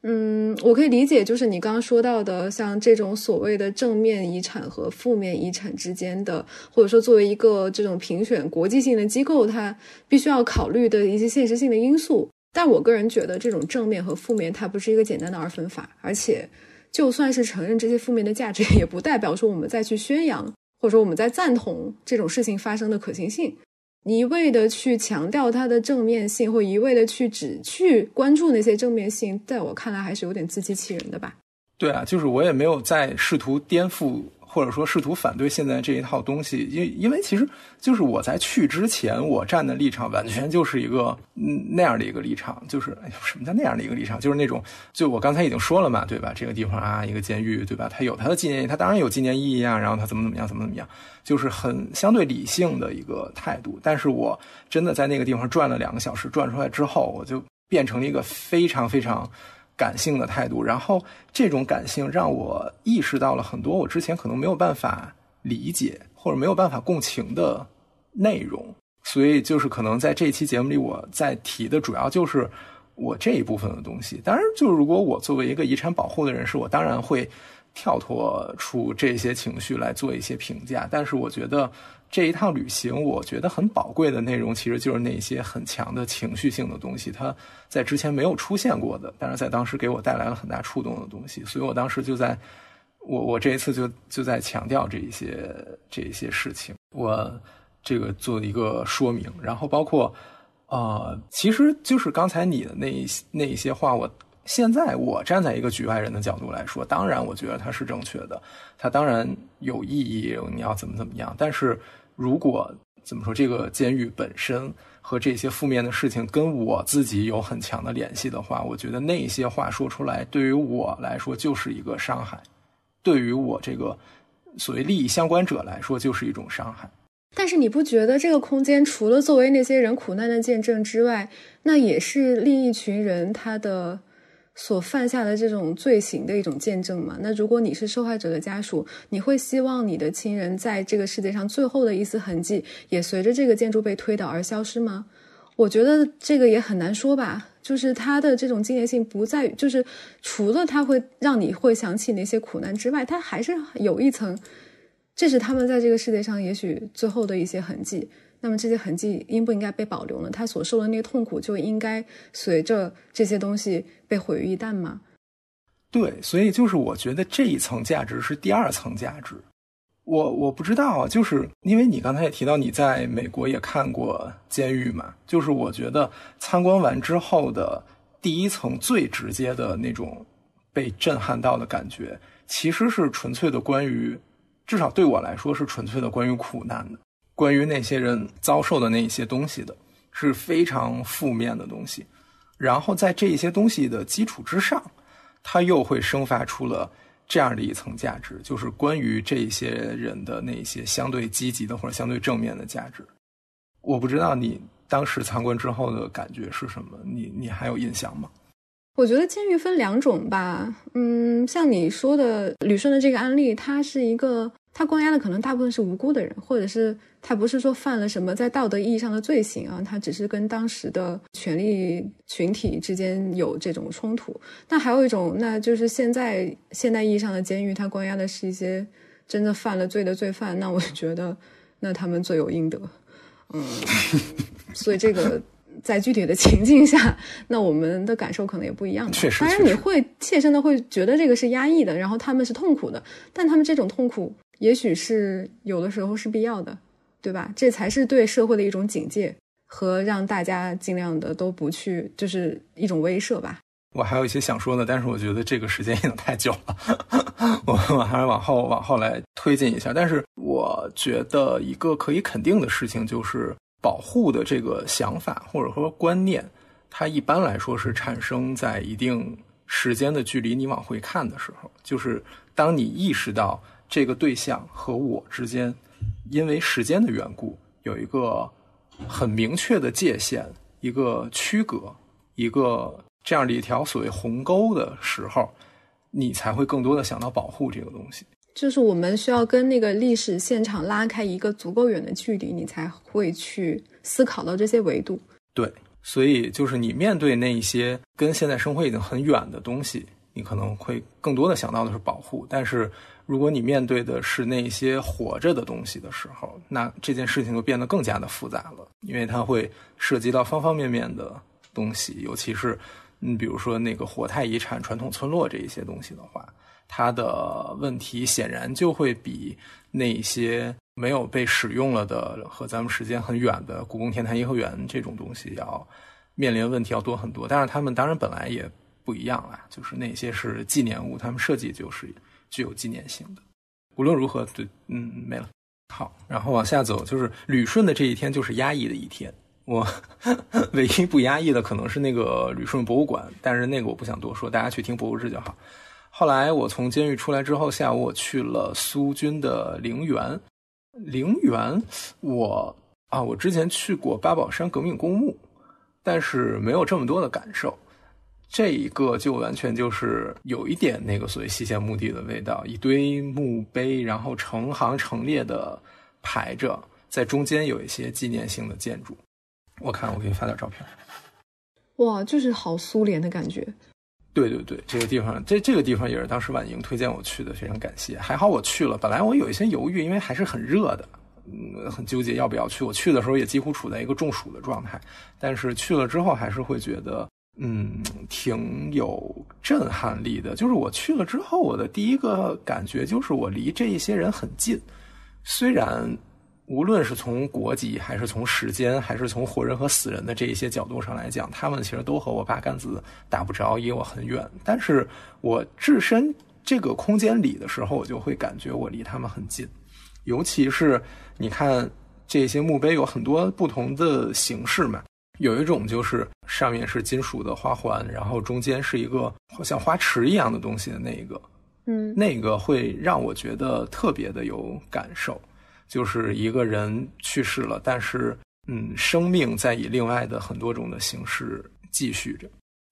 嗯，我可以理解，就是你刚刚说到的，像这种所谓的正面遗产和负面遗产之间的，或者说作为一个这种评选国际性的机构，它必须要考虑的一些现实性的因素。但我个人觉得，这种正面和负面它不是一个简单的二分法，而且就算是承认这些负面的价值，也不代表说我们再去宣扬，或者说我们在赞同这种事情发生的可行性。一味的去强调它的正面性，或一味的去只去关注那些正面性，在我看来还是有点自欺欺人的吧。
对啊，就是我也没有在试图颠覆。或者说试图反对现在这一套东西，因因为其实就是我在去之前，我站的立场完全就是一个嗯那样的一个立场，就是哎什么叫那样的一个立场？就是那种就我刚才已经说了嘛，对吧？这个地方啊，一个监狱，对吧？它有它的纪念，它当然有纪念意义啊。然后它怎么怎么样，怎么怎么样，就是很相对理性的一个态度。但是我真的在那个地方转了两个小时，转出来之后，我就变成了一个非常非常。感性的态度，然后这种感性让我意识到了很多我之前可能没有办法理解或者没有办法共情的内容，所以就是可能在这期节目里，我在提的主要就是我这一部分的东西。当然，就是如果我作为一个遗产保护的人士，我当然会跳脱出这些情绪来做一些评价，但是我觉得。这一趟旅行，我觉得很宝贵的内容，其实就是那些很强的情绪性的东西，它在之前没有出现过的，但是在当时给我带来了很大触动的东西，所以我当时就在，我我这一次就就在强调这一些这一些事情，我这个做一个说明，然后包括，呃，其实就是刚才你的那一那一些话，我。现在我站在一个局外人的角度来说，当然我觉得它是正确的，它当然有意义，你要怎么怎么样。但是如果怎么说，这个监狱本身和这些负面的事情跟我自己有很强的联系的话，我觉得那些话说出来对于我来说就是一个伤害，对于我这个所谓利益相关者来说就是一种伤害。
但是你不觉得这个空间除了作为那些人苦难的见证之外，那也是另一群人他的。所犯下的这种罪行的一种见证嘛？那如果你是受害者的家属，你会希望你的亲人在这个世界上最后的一丝痕迹也随着这个建筑被推倒而消失吗？我觉得这个也很难说吧。就是它的这种纪念性不在于，就是除了它会让你会想起那些苦难之外，它还是有一层，这是他们在这个世界上也许最后的一些痕迹。那么这些痕迹应不应该被保留呢？他所受的那个痛苦就应该随着这些东西被毁于一旦吗？
对，所以就是我觉得这一层价值是第二层价值。我我不知道，就是因为你刚才也提到你在美国也看过监狱嘛，就是我觉得参观完之后的第一层最直接的那种被震撼到的感觉，其实是纯粹的关于，至少对我来说是纯粹的关于苦难的。关于那些人遭受的那一些东西的，是非常负面的东西。然后在这些东西的基础之上，它又会生发出了这样的一层价值，就是关于这些人的那些相对积极的或者相对正面的价值。我不知道你当时参观之后的感觉是什么，你你还有印象吗？
我觉得监狱分两种吧，嗯，像你说的旅顺的这个案例，它是一个。他关押的可能大部分是无辜的人，或者是他不是说犯了什么在道德意义上的罪行啊，他只是跟当时的权力群体之间有这种冲突。那还有一种，那就是现在现代意义上的监狱，他关押的是一些真的犯了罪的罪犯。那我觉得，那他们罪有应得。嗯，所以这个在具体的情境下，那我们的感受可能也不一样。
确实，
当然你会切身的会觉得这个是压抑的，然后他们是痛苦的，但他们这种痛苦。也许是有的时候是必要的，对吧？这才是对社会的一种警戒和让大家尽量的都不去，就是一种威慑吧。
我还有一些想说的，但是我觉得这个时间已经太久了，我我还是往后往后来推进一下。但是我觉得一个可以肯定的事情就是，保护的这个想法或者说观念，它一般来说是产生在一定时间的距离你往回看的时候，就是当你意识到这个对象和我之间因为时间的缘故有一个很明确的界限，一个区隔，一个。这样的一条所谓鸿沟的时候，你才会更多的想到保护这个东西。
就是我们需要跟那个历史现场拉开一个足够远的距离，你才会去思考到这些维度。
对，所以就是你面对那一些跟现在生活已经很远的东西，你可能会更多的想到的是保护。但是如果你面对的是那些活着的东西的时候，那这件事情就变得更加的复杂了，因为它会涉及到方方面面的东西，尤其是。你，比如说那个活态遗产、传统村落这一些东西的话，它的问题显然就会比那些没有被使用了的和咱们时间很远的故宫、天坛、颐和园这种东西要面临问题要多很多。但是他们当然本来也不一样啊，就是那些是纪念物，他们设计就是具有纪念性的。无论如何，对，嗯，没了。好，然后往下走，就是旅顺的这一天就是压抑的一天。我 唯一不压抑的可能是那个旅顺博物馆，但是那个我不想多说，大家去听博物志就好。后来我从监狱出来之后，下午我去了苏军的陵园。陵园，我啊，我之前去过八宝山革命公墓，但是没有这么多的感受。这一个就完全就是有一点那个所谓西线墓地的味道，一堆墓碑，然后成行成列的排着，在中间有一些纪念性的建筑。我看，我给你发点照片。
哇，就是好苏联的感觉。
对对对，这个地方，这这个地方也是当时婉莹推荐我去的，非常感谢。还好我去了，本来我有一些犹豫，因为还是很热的，嗯，很纠结要不要去。我去的时候也几乎处在一个中暑的状态，但是去了之后还是会觉得，嗯，挺有震撼力的。就是我去了之后，我的第一个感觉就是我离这一些人很近，虽然。无论是从国籍，还是从时间，还是从活人和死人的这一些角度上来讲，他们其实都和我八竿子打不着，离我很远。但是我置身这个空间里的时候，我就会感觉我离他们很近。尤其是你看这些墓碑有很多不同的形式嘛，有一种就是上面是金属的花环，然后中间是一个好像花池一样的东西的那一个，
嗯，
那个会让我觉得特别的有感受。就是一个人去世了，但是，嗯，生命在以另外的很多种的形式继续着，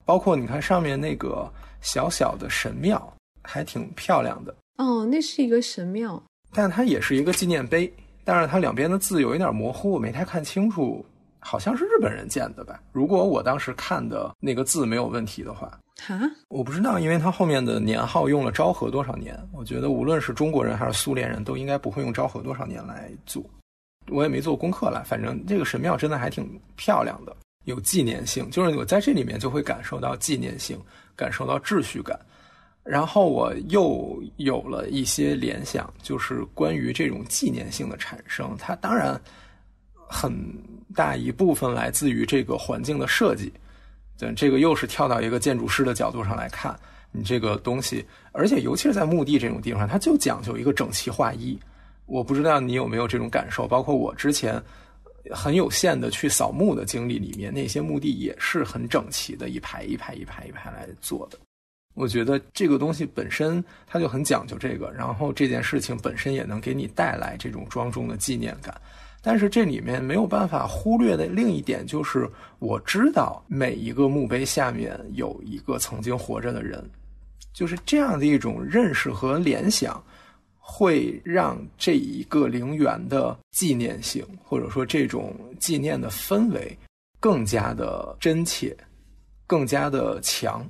包括你看上面那个小小的神庙，还挺漂亮的。
哦，那是一个神庙，
但它也是一个纪念碑，但是它两边的字有一点模糊，我没太看清楚。好像是日本人建的吧？如果我当时看的那个字没有问题的话，
哈，
我不知道，因为它后面的年号用了昭和多少年。我觉得无论是中国人还是苏联人都应该不会用昭和多少年来做。我也没做功课了，反正这个神庙真的还挺漂亮的，有纪念性。就是我在这里面就会感受到纪念性，感受到秩序感。然后我又有了一些联想，就是关于这种纪念性的产生，它当然。很大一部分来自于这个环境的设计，对，这个又是跳到一个建筑师的角度上来看，你这个东西，而且尤其是在墓地这种地方，它就讲究一个整齐划一。我不知道你有没有这种感受，包括我之前很有限的去扫墓的经历里面，那些墓地也是很整齐的，一排一排一排一排来做的。我觉得这个东西本身它就很讲究这个，然后这件事情本身也能给你带来这种庄重的纪念感。但是这里面没有办法忽略的另一点就是，我知道每一个墓碑下面有一个曾经活着的人，就是这样的一种认识和联想，会让这一个陵园的纪念性，或者说这种纪念的氛围，更加的真切，更加的强。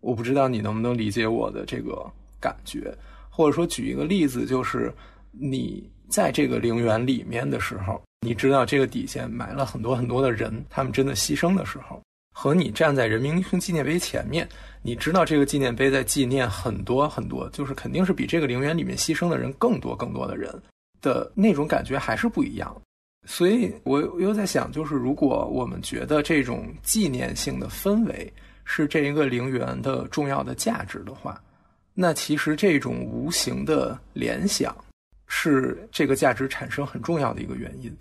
我不知道你能不能理解我的这个感觉，或者说举一个例子，就是你。在这个陵园里面的时候，你知道这个底下埋了很多很多的人，他们真的牺牲的时候，和你站在人民英雄纪念碑前面，你知道这个纪念碑在纪念很多很多，就是肯定是比这个陵园里面牺牲的人更多更多的人的那种感觉还是不一样。所以我又在想，就是如果我们觉得这种纪念性的氛围是这一个陵园的重要的价值的话，那其实这种无形的联想是这个价值产生很重要的一个原因。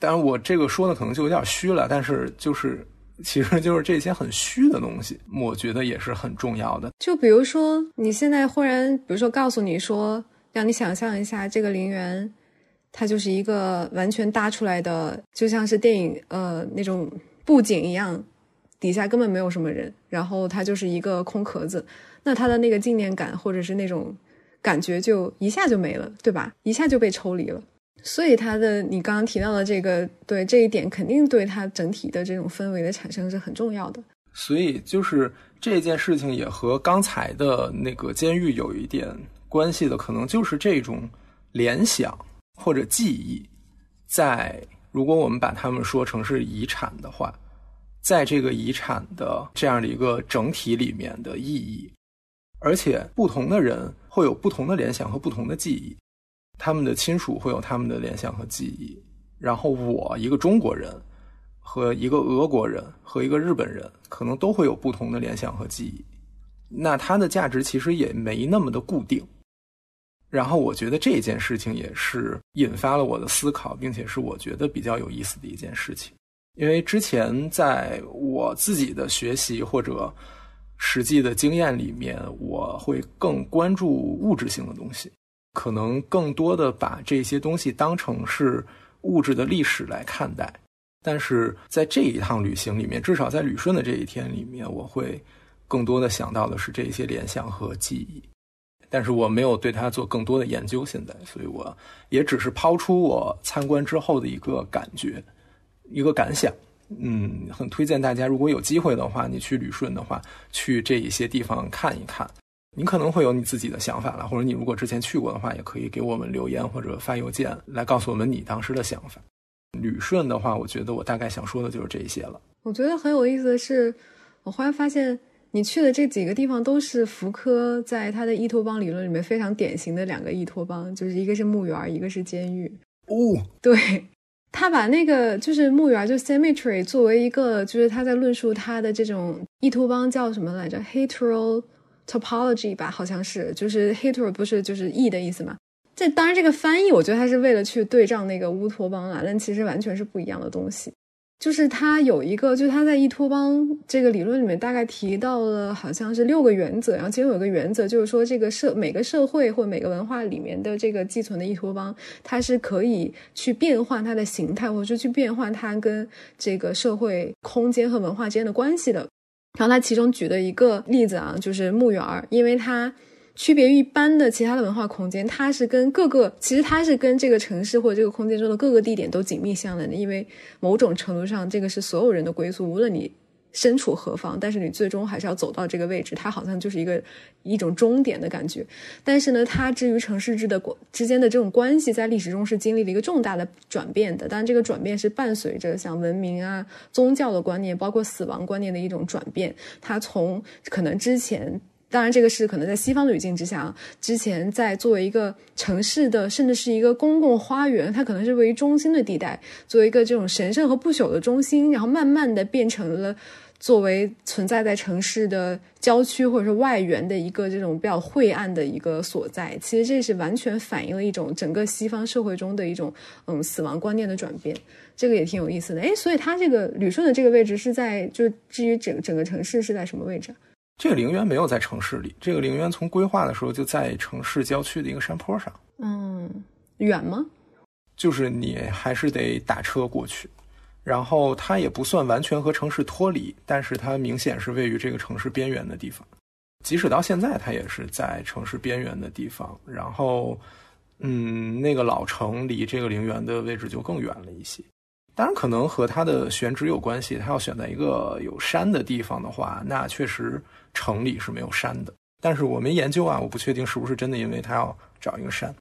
当然，我这个说的可能就有点虚了，但是就是其实就是这些很虚的东西，我觉得也是很重要的。
就比如说，你现在忽然，比如说告诉你说，让你想象一下这个陵园，它就是一个完全搭出来的，就像是电影呃那种布景一样，底下根本没有什么人，然后它就是一个空壳子，那它的那个纪念感或者是那种感觉就一下就没了，对吧？一下就被抽离了。所以他的你刚刚提到的这个，对这一点肯定对他整体的这种氛围的产生是很重要的。
所以就是这件事情也和刚才的那个监狱有一点关系的，可能就是这种联想或者记忆，在如果我们把它们说成是遗产的话，在这个遗产的这样的一个整体里面的意义，而且不同的人会有不同的联想和不同的记忆。他们的亲属会有他们的联想和记忆，然后我一个中国人和一个俄国人和一个日本人可能都会有不同的联想和记忆，那它的价值其实也没那么的固定。然后我觉得这件事情也是引发了我的思考，并且是我觉得比较有意思的一件事情，因为之前在我自己的学习或者实际的经验里面，我会更关注物质性的东西。可能更多的把这些东西当成是物质的历史来看待，但是在这一趟旅行里面，至少在旅顺的这一天里面，我会更多的想到的是这些联想和记忆，但是我没有对它做更多的研究，现在，所以我也只是抛出我参观之后的一个感觉，一个感想。嗯，很推荐大家，如果有机会的话，你去旅顺的话，去这一些地方看一看。你可能会有你自己的想法了，或者你如果之前去过的话，也可以给我们留言或者发邮件来告诉我们你当时的想法。旅顺的话，我觉得我大概想说的就是这些了。
我觉得很有意思的是，我忽然发现你去的这几个地方都是福柯在他的依托邦理论里面非常典型的两个依托邦，就是一个是墓园，一个是监狱。
哦，
对，他把那个就是墓园，就 cemetery 作为一个，就是他在论述他的这种依托邦叫什么来着？hetero。topology 吧，好像是，就是 hetero 不是就是 e 的意思嘛？这当然这个翻译，我觉得他是为了去对仗那个乌托邦啊，但其实完全是不一样的东西。就是他有一个，就是他在依托邦这个理论里面大概提到了好像是六个原则，然后其中有一个原则就是说，这个社每个社会或每个文化里面的这个寄存的依托邦，它是可以去变换它的形态，或者说去变换它跟这个社会空间和文化之间的关系的。然后他其中举的一个例子啊，就是墓园，因为它区别于一般的其他的文化空间，它是跟各个其实它是跟这个城市或者这个空间中的各个地点都紧密相连的，因为某种程度上，这个是所有人的归宿，无论你。身处何方，但是你最终还是要走到这个位置，它好像就是一个一种终点的感觉。但是呢，它至于城市制的之间的这种关系，在历史中是经历了一个重大的转变的。但这个转变是伴随着像文明啊、宗教的观念，包括死亡观念的一种转变。它从可能之前，当然这个是可能在西方的语境之下，之前在作为一个城市的，甚至是一个公共花园，它可能是位于中心的地带，作为一个这种神圣和不朽的中心，然后慢慢的变成了。作为存在在城市的郊区或者是外缘的一个这种比较晦暗的一个所在，其实这是完全反映了一种整个西方社会中的一种嗯死亡观念的转变，这个也挺有意思的。哎，所以它这个旅顺的这个位置是在就至于整整个城市是在什么位置？
这个陵园没有在城市里，这个陵园从规划的时候就在城市郊区的一个山坡上。
嗯，远吗？
就是你还是得打车过去。然后它也不算完全和城市脱离，但是它明显是位于这个城市边缘的地方。即使到现在，它也是在城市边缘的地方。然后，嗯，那个老城离这个陵园的位置就更远了一些。当然，可能和它的选址有关系。它要选在一个有山的地方的话，那确实城里是没有山的。但是我没研究啊，我不确定是不是真的，因为它要找一个山。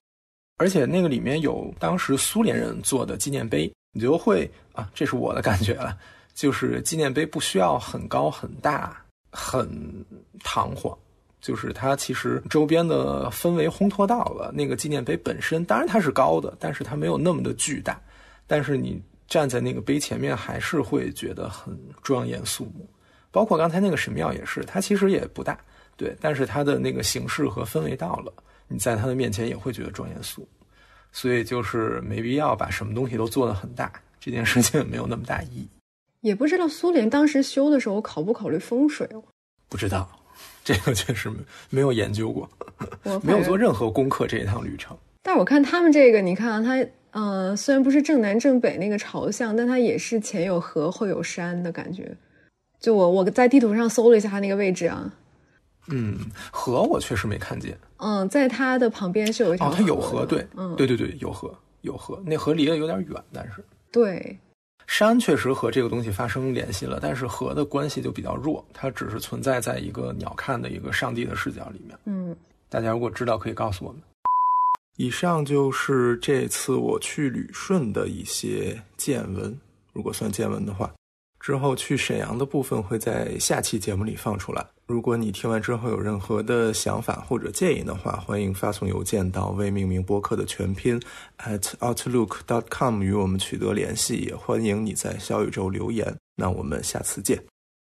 而且那个里面有当时苏联人做的纪念碑。你就会啊，这是我的感觉了，就是纪念碑不需要很高、很大、很堂皇，就是它其实周边的氛围烘托到了那个纪念碑本身。当然它是高的，但是它没有那么的巨大。但是你站在那个碑前面，还是会觉得很庄严肃穆，包括刚才那个神庙也是，它其实也不大，对，但是它的那个形式和氛围到了，你在它的面前也会觉得庄严肃，所以就是没必要把什么东西都做得很大，这件事情没有那么大意义。
也不知道苏联当时修的时候考不考虑风水哦？
不知道，这个确实没没有研究过，
我
没有做任何功课这一趟旅程。
但我看他们这个，你看啊，它嗯、呃虽然不是正南正北那个朝向，但它也是前有河后有山的感觉。就我我在地图上搜了一下它那个位置啊，
嗯，河我确实没看见。
嗯，在它的旁边是有一条
哦，它有河对，
嗯，
对对对，有河有河，那河离得有点远，但是
对，
山确实和这个东西发生联系了，但是河的关系就比较弱，它只是存在在一个鸟瞰的一个上帝的视角里面。
嗯，
大家如果知道，可以告诉我们。以上就是这次我去旅顺的一些见闻，如果算见闻的话。之后去沈阳的部分会在下期节目里放出来。如果你听完之后有任何的想法或者建议的话，欢迎发送邮件到未命名播客的全拼 at outlook.com 与我们取得联系，也欢迎你在小宇宙留言。那我们下次见。